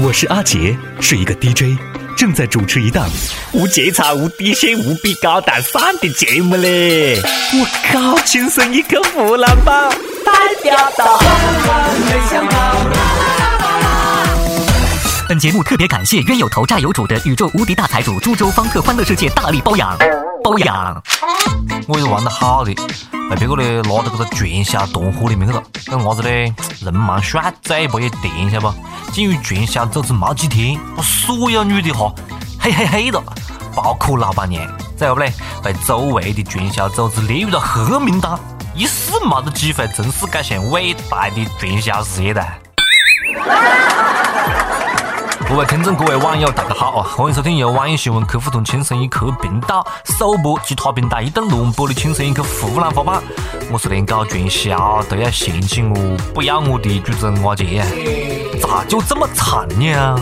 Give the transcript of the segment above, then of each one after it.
我是阿杰，是一个 DJ，正在主持一档无节操、无底线、无比高大上的节目嘞！我靠，亲生一个湖南吧，代表到。本节目特别感谢冤有头债有主的宇宙无敌大财主株洲方特欢乐世界大力包养，包养。我也是玩得好的，被别个呢拉到这个传销团伙里面去了。干啥子呢？人蛮帅，嘴巴也甜，晓得不？进入传销组织没几天，把所有女的哈嘿嘿嘿的，包括老板娘。最后呢，被周围的传销组织列入了黑名单，一世没得机会从事这项伟大的传销事业的。各位听众、各位网友，大家好啊！欢迎收听由网易新闻客户端“轻松一刻”频道首播，其他平台一档乱播的“轻松一刻”湖南话版。我是连搞传销都要嫌弃我、不要我的主持人阿杰，咋就这么惨呢？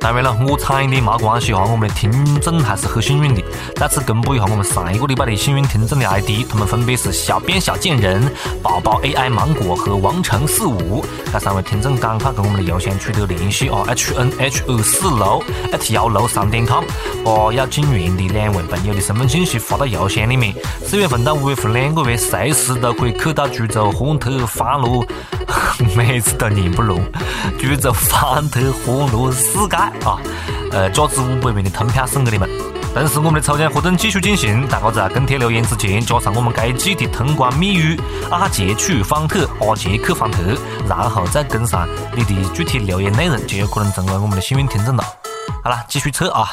当然了，我惨一点没关系哈，我们的听众还是很幸运的。再次公布一下我们上一个礼拜的幸运听众的 ID，他们分别是小编小贱人、宝宝 AI 芒果和王成四五。这三位听众赶快跟我们的邮箱取得联系啊！h n h 二四六 at 幺六三点 com，把要进园的两位朋友的身份信息发到邮箱里面。四月份到五月份两个月，随时都可以去到株洲欢特欢乐，每次都念不拢。株洲方特欢乐世界。啊，呃，价值五百元的通票送给你们。同时，我们的抽奖活动继续进行，大家在跟帖留言之前加上我们该季的通关密语“阿杰去方特”，阿杰去方特，然后再跟上你的具体留言内容，就有可能成为我们的幸运听众了。好了，继续测啊。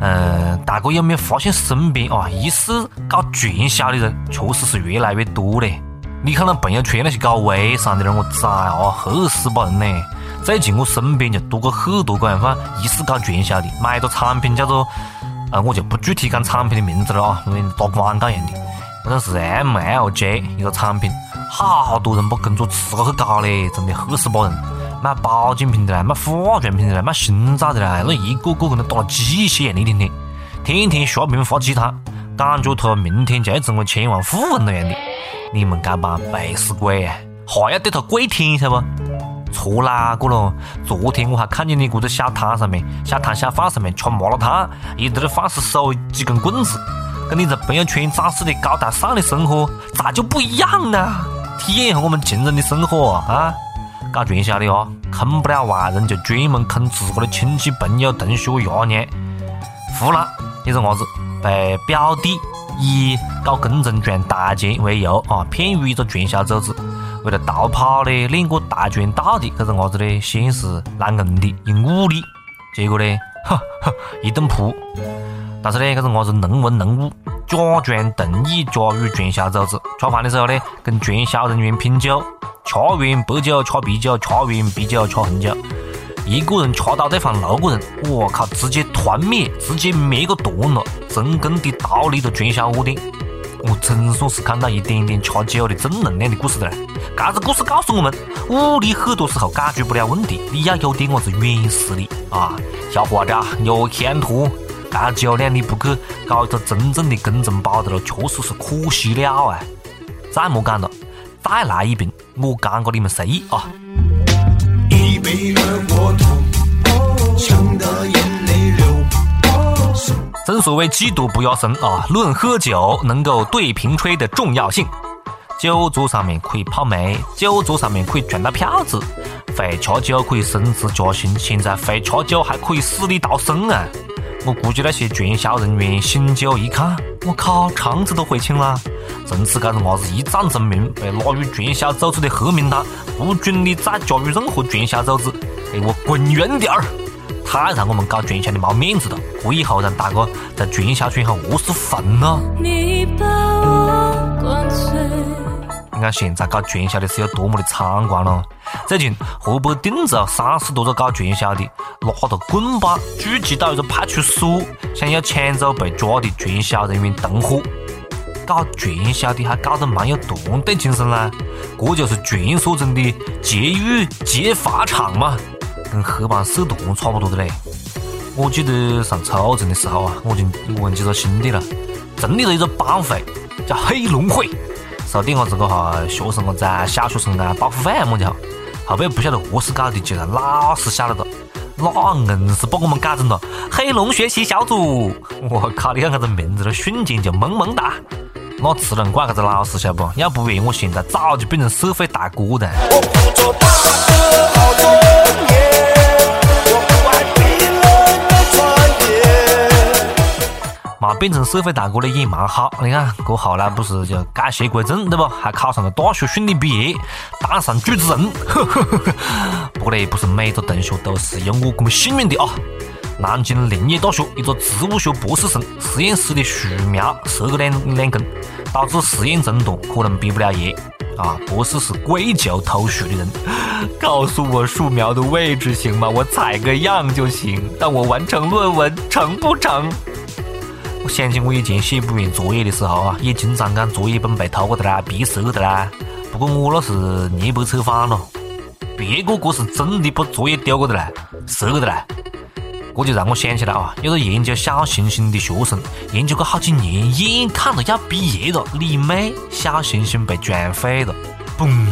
嗯，大家有没有发现身边啊，疑似搞传销的人确实是越来越多嘞？你看那朋友圈那些搞微商的人，我崽啊，吓死把人呢！最近我身边就多个很多个样子疑似搞传销的，买个产品叫做，呃，我就不具体讲产品的名字了啊，因为打广告一样的。好像是 MLJ 一个产品，好多人把工作辞了去搞嘞，真的吓死把人。卖保健品的啦，卖化妆品的啦，卖心脏的啦，那一个个跟那打了鸡血一样的，天天天天刷屏发鸡汤，感觉他明天就要成为千万富翁那样的。你们这帮背死鬼啊，还要对他跪舔，晓得不？错哪个咯？昨天我还看见你这个小摊上面、小摊小贩上面吃麻辣烫，一直在放肆手几根棍子，跟你在朋友圈展示的高大上的生活咋就不一样呢？体验一下我们穷人的生活啊！搞传销的哦，坑不了外人就专门坑自个的亲戚、朋友、同学、爷娘。湖南一个伢子被表弟以搞工程赚大钱为由啊，骗入一个传销组织。为了逃跑呢，练过跆拳道的这个伢子呢，先是来硬的，用武力，结果呢，哈哈，一顿扑。但是呢，这个伢子能文能武，假装同意加入传销组织。吃饭的时候呢，跟传销人员拼酒，吃完白酒吃啤酒，吃完啤酒吃红酒，一个人吃倒对方六个人，我靠，直接团灭，直接灭个团了，成功的逃离了传销窝点。我总算是看到一点点吃酒的正能量的故事了。这个故事告诉我们，武力很多时候解决不了问题，你要有点么子软实力啊！小伙子，有前途。这酒量你不去搞一个真正的工程包的了，确实是可惜了啊！再莫讲了，再来一瓶，我干过你们随意啊！一杯二锅头，呛得眼泪流。正所谓技多不要生啊，论喝酒能够对瓶吹的重要性。酒桌上面可以泡妹，酒桌上面可以赚到票子，会吃酒可以升职加薪，现在会吃酒还可以死里逃生啊！我估计那些传销人员醒酒一看，我靠，肠子都悔青了。从此，这个伢子一战成名，被拉入传销组织的黑名单，不准你再加入任何传销组织，给我滚远点儿！太让我们搞传销的没面子了，这以后让大哥在传销圈上何是混呢？你看现在搞传销的是有多么的猖狂了！最近河北定州三十多个搞传销的拿着棍棒聚集到一个派出所，想要抢走被抓的传销人员同伙。搞传销的还搞得蛮有团队精神啦，这就是传说中的劫狱劫法场嘛，跟黑帮社团差不多的嘞。我记得上初中的时候啊，我就问几个兄弟了，成立了一个帮会，叫黑龙会。说点我这个哈，学生子啊，小学生啊，保护费啊么的哈，后边不晓得何是搞的，就让老师晓得了。那硬是把我们改成了黑龙学习小组。我靠，你看这个名字，都瞬间就萌萌哒。那只能怪这个老师，晓不？要不然我现在早就变成社会大哥了。嘛，变成社会大哥的也蛮好。你看，哥后来不是就改邪归正，对不？还考上了大学顺利毕业，当上主持人。不过呢，不是每个同学都是有我这么幸运的啊。南京林业大学一个植物学博士生，实验室的树苗折个两两根，导致实验中断，可能毕不了业。啊，博士是跪求偷树的人，告诉我树苗的位置行吗？我采个样就行，但我完成论文成不成？我想起我以前写不完作业的时候啊，也经常讲作业本被偷过的啦，别折的啦。不过我那是捏白扯反了，别个这是真的把作业丢过的啦，折过的啦。这就让我想起来啊，有个研究小行星的学生，研究个好几年，眼看着要毕业了，你妹，小行星被撞毁了，嘣！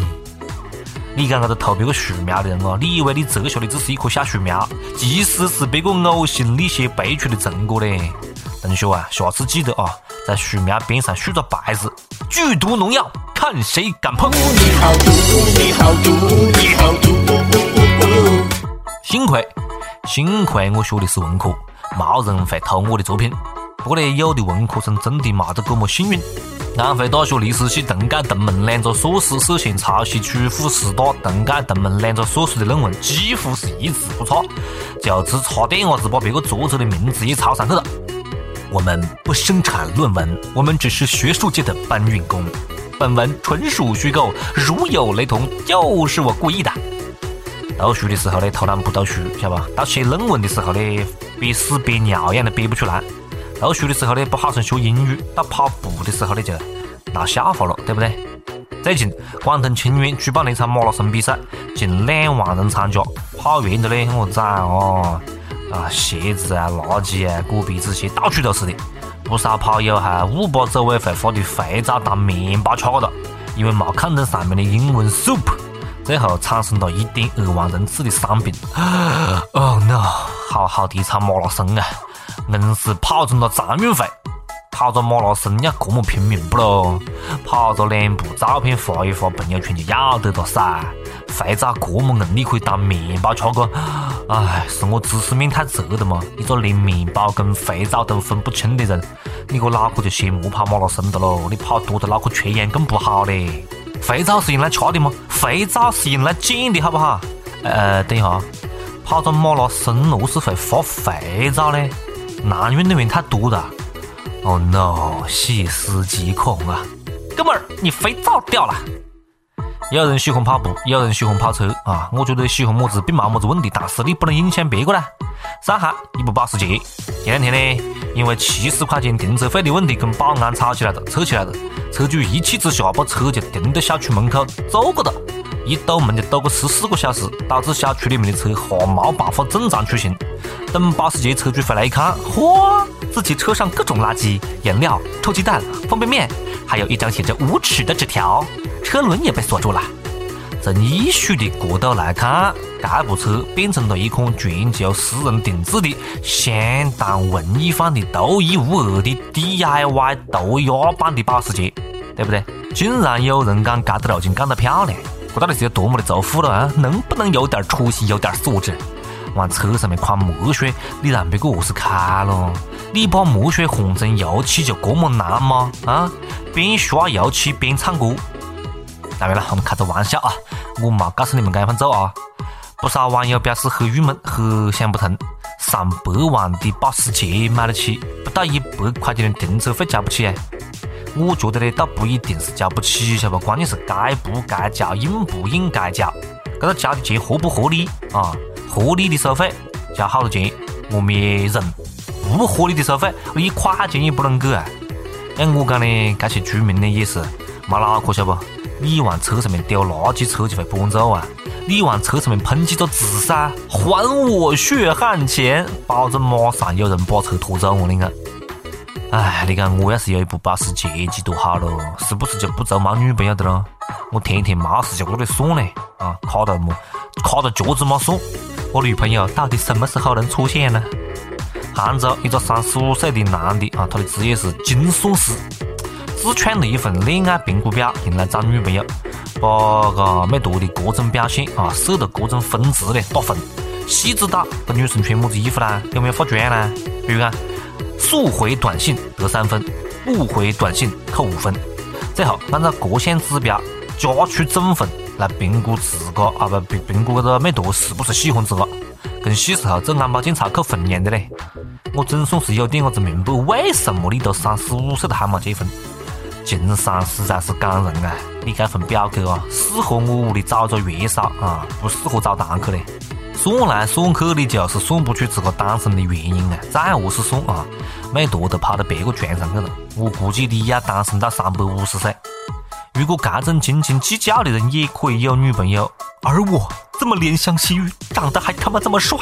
你讲这个偷别个树苗的人啊，你以为你折下的只是一棵小树苗，其实是别个呕心沥血背出的成果嘞。同学啊，下次记得啊，在树苗边上竖个牌子：剧毒农药，看谁敢碰！幸亏。幸亏我学的是文科，没人会偷我的作品。不过呢，有的文科生真的没得这么幸运。安徽大学历史系同届同门两个硕士涉嫌抄袭曲阜师大同届同门两个硕士的论文，几乎是一字不差，就只差点子把别个作者的名字也抄上去了。我们不生产论文，我们只是学术界的搬运工。本文纯属虚构，如有雷同，就是我故意的。读书的时候呢，偷懒不读书，晓得吧？到写论文的时候呢，憋屎憋尿一样的憋不出来。读书的时候呢，不好生学英语；到跑步的时候呢，就闹笑话了，对不对？最近，广东清远举办了一场马拉松比赛，近两万人参加。跑完的呢，我崽哦，啊，鞋子啊、垃圾啊、果皮纸屑到处都是的。不少跑友还误把组委会发的肥皂当面包吃了，因为没看懂上面的英文 soup。最后产生了一点二万人次的伤病。Oh no！好好的一场马拉松啊，硬是跑成了残运会。跑个马拉松要这么拼命不咯？跑个两步，照片发一发朋友圈就要得了噻。肥皂这么硬，你可以当面包吃个？哎，是我知识面太窄了吗？一个连面包跟肥皂都分不清的人，你个脑壳就先莫跑马拉松的喽！你跑多的脑壳缺氧更不好嘞。肥皂是用来吃的吗？肥皂是用来剪的，好不好？呃，等一下，跑个马拉松何是会发肥皂呢？男运动员太多了。Oh no！细思极恐啊！哥们儿，你肥皂掉了。有人喜欢跑步，有人喜欢跑车啊。我觉得喜欢么子并没么子问题，但是你不能影响别个啦。上海一部保时捷，前两天呢，因为七十块钱停车费的问题跟保安吵起来了，扯起来了。车主一气之下把车就停到小区门口走过了，一堵门就堵个十四个小时，导致小区里面的车哈没办法正常出行。等保时捷车主回来一看，嚯，自己车上各种垃圾、颜料、臭鸡蛋、方便面，还有一张写着无耻的纸条，车轮也被锁住了。从艺术的角度来看，这部车变成了一款全球私人定制的、相当文艺范的、独一无二的 DIY 涂鸦版的保时捷，对不对？竟然有人讲这的路径干得漂亮，这到底是有多么的造富了啊？能不能有点出息、有点素质？往车上面狂墨水，你让别个何是看咯？你把墨水换成油漆就这么难吗？啊？边刷油漆边唱歌？当然了，我们开个玩笑啊，我没告诉你们这样做啊。不少网友表示很郁闷，很想不通，上百万的保时捷买得起，不到一百块钱的停车费交不起哎。我觉得呢，倒不一定是交不起，晓得不？关键是该不该交，应不应该交，这个交的钱合不合理啊？合理的收费，交好多钱，我们也认；不合理的收费，一块钱也不能给啊。像我讲呢，这些居民呢也是没脑壳，晓得不？你往车上面丢垃圾，车就会搬走啊！你往车上面喷几个字噻，还我血汗钱，保证马上有人把车拖走。我你看，哎，你看我要是有一部保时捷，几多好咯？是不是就不愁没女朋友的咯？我天天没事就搁那里算嘞，啊，卡到么，卡到脚趾没算。我女朋友到底什么时候能出现呢？杭州一个三十五岁的男的啊，他的职业是精算师，自创了一份恋爱评估表，用来找女朋友，把个每多的各种表现啊设的各种分值嘞打分，细致到这女生穿么子衣服啦，有没有化妆啦，比如啊，速回短信得三分，不回短信扣五分，最后按照各项指标加出总分。来评估自个啊不评评估这个妹坨是不是喜欢自个，跟细时候做安保检查扣分一样的嘞。我总算是有点子明白为什么你都三十五岁了还没结婚。情商实在是感人啊！你这份表格啊，适合我屋里找个月嫂啊，不适合找堂客嘞。算来算去，你就是算不出自个单身的原因啊！再何是算啊，美图都跑到别个床上去了。我估计你要单身到三百五十岁。如果这种斤斤计较的人也可以有女朋友，而我这么怜香惜玉，长得还他妈这么帅，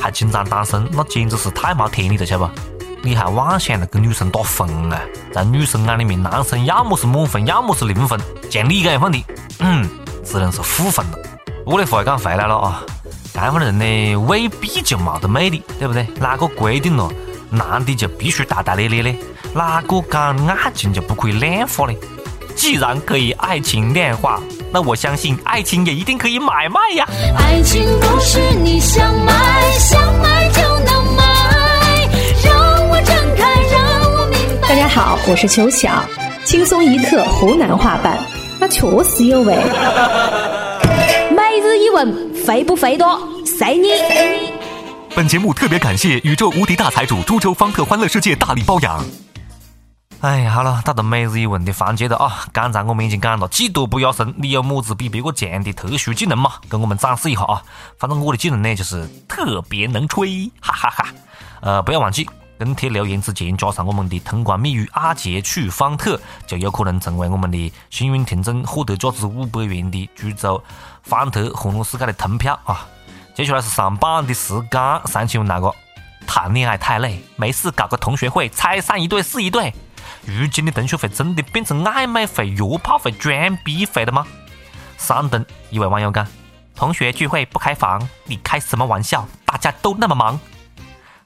还经常单身，那简直是太没天理了，晓得不？你还妄想着跟女生打分啊？在女生眼里面，男生要么是满分，要么是零分，像你这样的，嗯，只能是负分了。我的话讲回来了啊，这样的人呢，未必就没得魅力，对不对？哪个规定了男的就必须大大咧咧的？哪个讲爱情就不可以量化呢？既然可以爱情量化，那我相信爱情也一定可以买卖呀。爱情不是你想买想买就好，我是秋晓，轻松一刻湖南话版，那确实有味。每日一问，费不费多？随你。本节目特别感谢宇宙无敌大财主株洲方特欢乐世界大力包养。哎，好了，到了每日一问的环节了啊！刚才我们已经讲了，技多不压身，你有么子比别个强的特殊技能嘛？跟我们展示一下啊！反正我的技能呢，就是特别能吹，哈哈哈！呃，不要忘记跟帖留言之前加上我们的通关密语“阿杰去方特”，就有可能成为我们的幸运听众，获得价值五百元的株洲方特欢乐世界的通票啊！接下来是上榜的时间，三千问那个谈恋爱太累，没事搞个同学会，拆散一对是一对。如今的同学会真的变成暧昧会、约炮会、装逼会了吗？山东一位网友讲：“同学聚会不开房，你开什么玩笑？大家都那么忙。”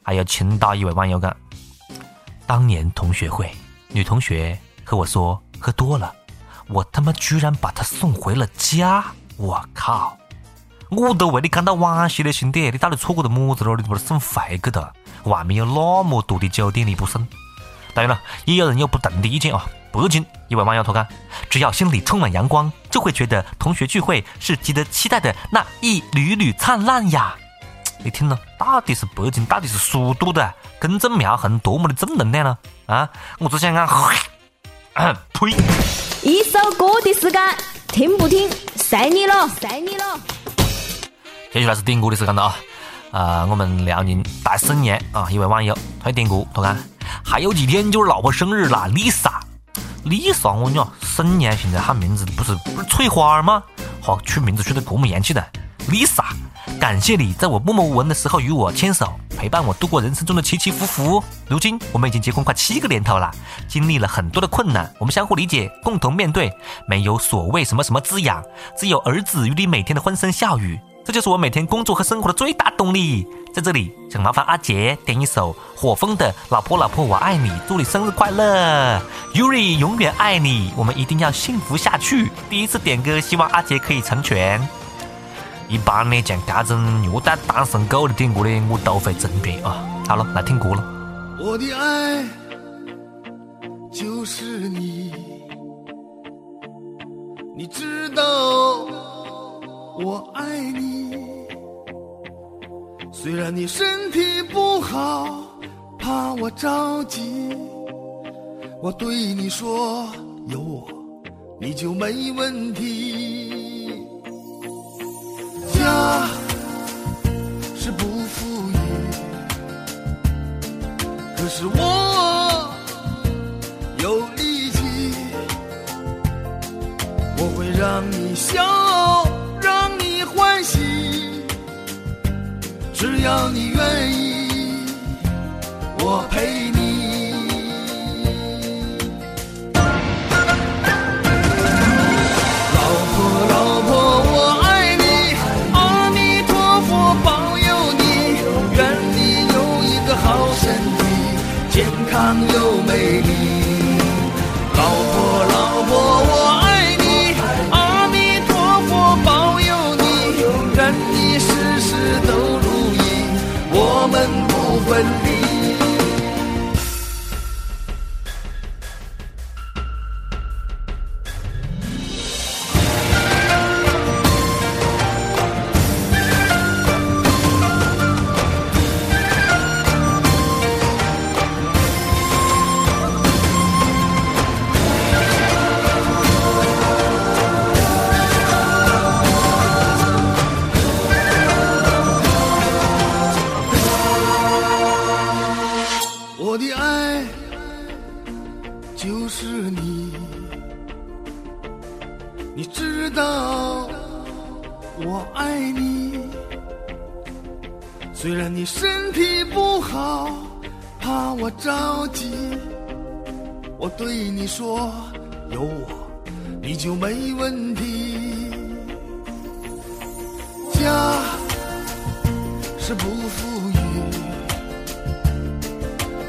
还有青岛一位网友讲：“当年同学会，女同学和我说喝多了，我他妈居然把她送回了家！我靠！我都为你感到惋惜了，兄弟，你到底错过了么子了？你把她送回去的？外面有那么多的酒店，你不送？”当然了，也有人有不同的意见啊。北京一位网友他讲：“只要心里充满阳光，就会觉得同学聚会是值得期待的那一缕缕灿烂呀。”你听了，到底是北京，到底是苏都的根正苗红多么的正能量呢？啊，我只想讲，呸！一首歌的时间，听不听，随你了，随你了。接下来是点歌的时间了啊！啊，我们辽宁大沈阳啊，一位网友他点歌，他看。还有几天就是老婆生日了，Lisa，Lisa，我讲沈阳现在喊名字不是不是翠花吗？好，取名字取得这么洋气的，Lisa，感谢你在我默默无闻的时候与我牵手，陪伴我度过人生中的起起伏伏。如今我们已经结婚快七个年头了，经历了很多的困难，我们相互理解，共同面对，没有所谓什么什么滋养，只有儿子与你每天的欢声笑语。这就是我每天工作和生活的最大动力。在这里，想麻烦阿杰点一首火风的《老婆老婆我爱你》，祝你生日快乐，Yuri 永远爱你，我们一定要幸福下去。第一次点歌，希望阿杰可以成全。一般呢，像这种虐待单身狗的点歌呢，我都会争辩啊。好了，来听歌了。我的爱就是你，你知道。我爱你，虽然你身体不好，怕我着急，我对你说有我你就没问题。家是不富裕，可是我有力气，我会让你笑。让你欢喜只要你愿意，我陪你。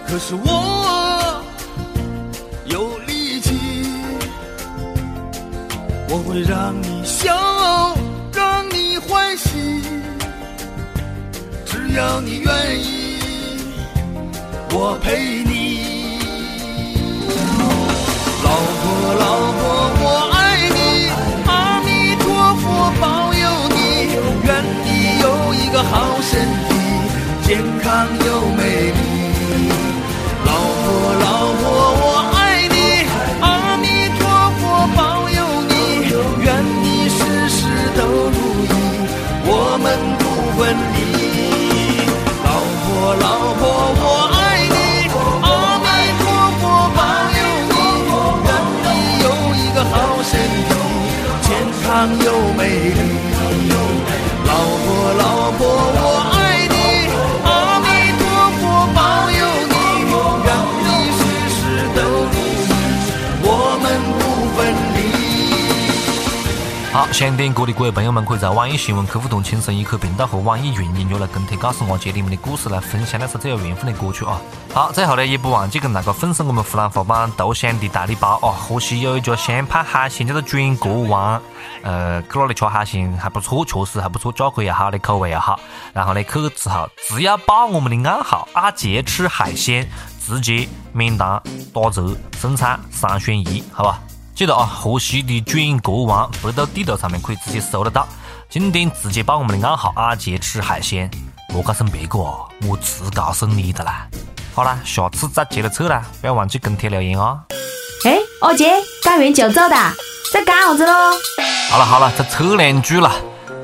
可是我有力气，我会让你笑，让你欢喜，只要你愿意，我陪你。老婆，老婆，我爱们不分离。老婆，老婆，我爱你，阿弥陀佛保佑你，愿你有一个好身体，健康又美丽。好，想点歌的各位朋友们，可以在网易新闻客户端“轻松一刻”频道和网易云音乐来跟帖，告诉我接你们的故事，来分享那首最有缘分的歌曲啊！好，最后呢，也不忘记跟大家分享我们湖南话版豆香的大礼包啊！河西有一家湘派海鲜叫做卷锅湾，呃，去那里吃海鲜还不错，确实还不错，价格也好，的口味也好。然后呢，去之后只要报我们的暗号“阿杰吃海鲜”，直接免单打折，剩菜三选一，好吧？记得啊，河西的卷国王百度地图上面可以直接搜得到。今天直接报我们的暗号“阿杰吃海鲜”，莫告诉别个啊，我只告诉你的啦。好啦，下次再接着测啦，不要忘记跟帖留言哦。哎，阿杰，干完就走的，在干啥子喽？好了好了，再测两句了。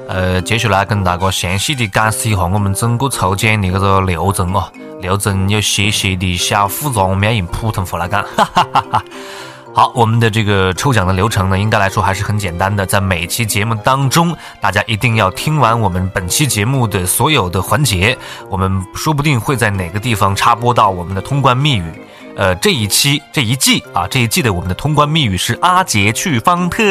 呃，接下来跟大家详细的解释一下我们整个抽奖的这个流程哦。流程有些些的小复杂，我们要用普通话来讲。哈哈哈哈。好，我们的这个抽奖的流程呢，应该来说还是很简单的。在每期节目当中，大家一定要听完我们本期节目的所有的环节，我们说不定会在哪个地方插播到我们的通关密语。呃，这一期这一季啊，这一季的我们的通关密语是阿杰去方特。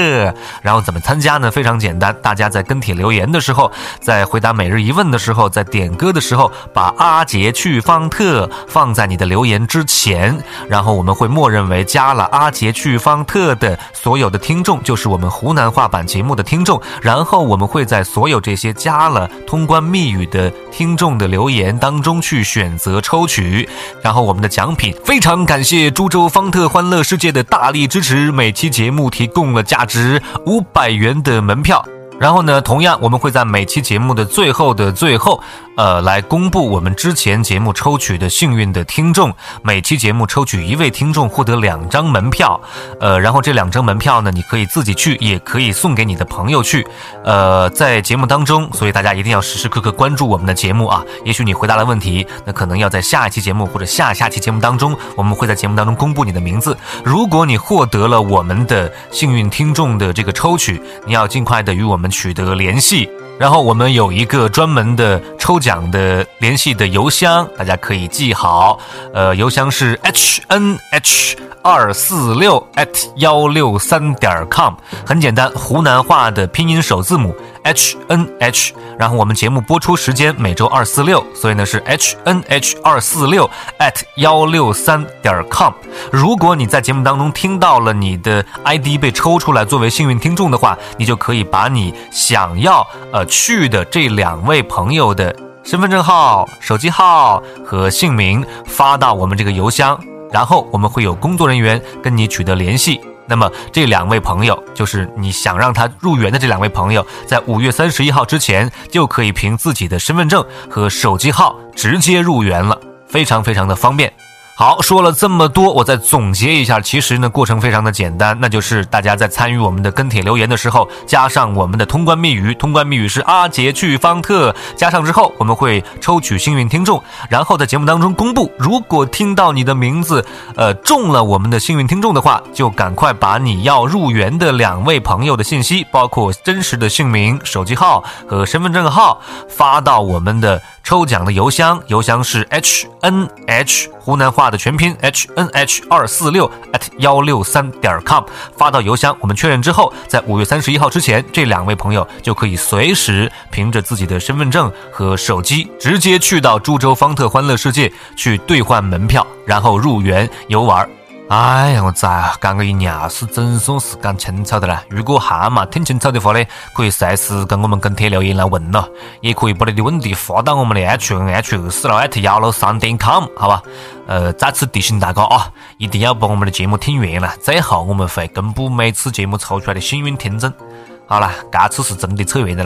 然后怎么参加呢？非常简单，大家在跟帖留言的时候，在回答每日一问的时候，在点歌的时候，把阿杰去方特放在你的留言之前，然后我们会默认为加了阿杰去方特的所有的听众，就是我们湖南话版节目的听众。然后我们会在所有这些加了通关密语的听众的留言当中去选择抽取，然后我们的奖品非常。感谢株洲方特欢乐世界的大力支持，每期节目提供了价值五百元的门票。然后呢，同样我们会在每期节目的最后的最后，呃，来公布我们之前节目抽取的幸运的听众。每期节目抽取一位听众获得两张门票，呃，然后这两张门票呢，你可以自己去，也可以送给你的朋友去。呃，在节目当中，所以大家一定要时时刻刻关注我们的节目啊。也许你回答了问题，那可能要在下一期节目或者下下期节目当中，我们会在节目当中公布你的名字。如果你获得了我们的幸运听众的这个抽取，你要尽快的与我们。取得联系，然后我们有一个专门的抽奖的联系的邮箱，大家可以记好。呃，邮箱是 h n h 二四六 at 幺六三点 com，很简单，湖南话的拼音首字母 H N H，然后我们节目播出时间每周二四六，所以呢是 H N H 二四六 at 幺六三点 com。如果你在节目当中听到了你的 ID 被抽出来作为幸运听众的话，你就可以把你想要呃去的这两位朋友的身份证号、手机号和姓名发到我们这个邮箱，然后我们会有工作人员跟你取得联系。那么这两位朋友，就是你想让他入园的这两位朋友，在五月三十一号之前就可以凭自己的身份证和手机号直接入园了，非常非常的方便。好，说了这么多，我再总结一下，其实呢，过程非常的简单，那就是大家在参与我们的跟帖留言的时候，加上我们的通关密语，通关密语是阿杰去方特，加上之后，我们会抽取幸运听众，然后在节目当中公布。如果听到你的名字，呃，中了我们的幸运听众的话，就赶快把你要入园的两位朋友的信息，包括真实的姓名、手机号和身份证号，发到我们的抽奖的邮箱，邮箱是 h n h 湖南话的全拼 h n h 二四六 at 幺六三点 com 发到邮箱，我们确认之后，在五月三十一号之前，这两位朋友就可以随时凭着自己的身份证和手机，直接去到株洲方特欢乐世界去兑换门票，然后入园游玩。哎呀，我咋讲个一尿是总算是讲清楚的啦。如果还没听清楚的话呢，可以随时跟我们跟帖留言来问咯，也可以把你的问题发到我们的 h n h 二四六 at 幺六三点 com，好吧？呃，再次提醒大家啊，一定要把我们的节目听完了，最后我们会公布每次节目抽出来的幸运听众。好了，这次是真的扯远了。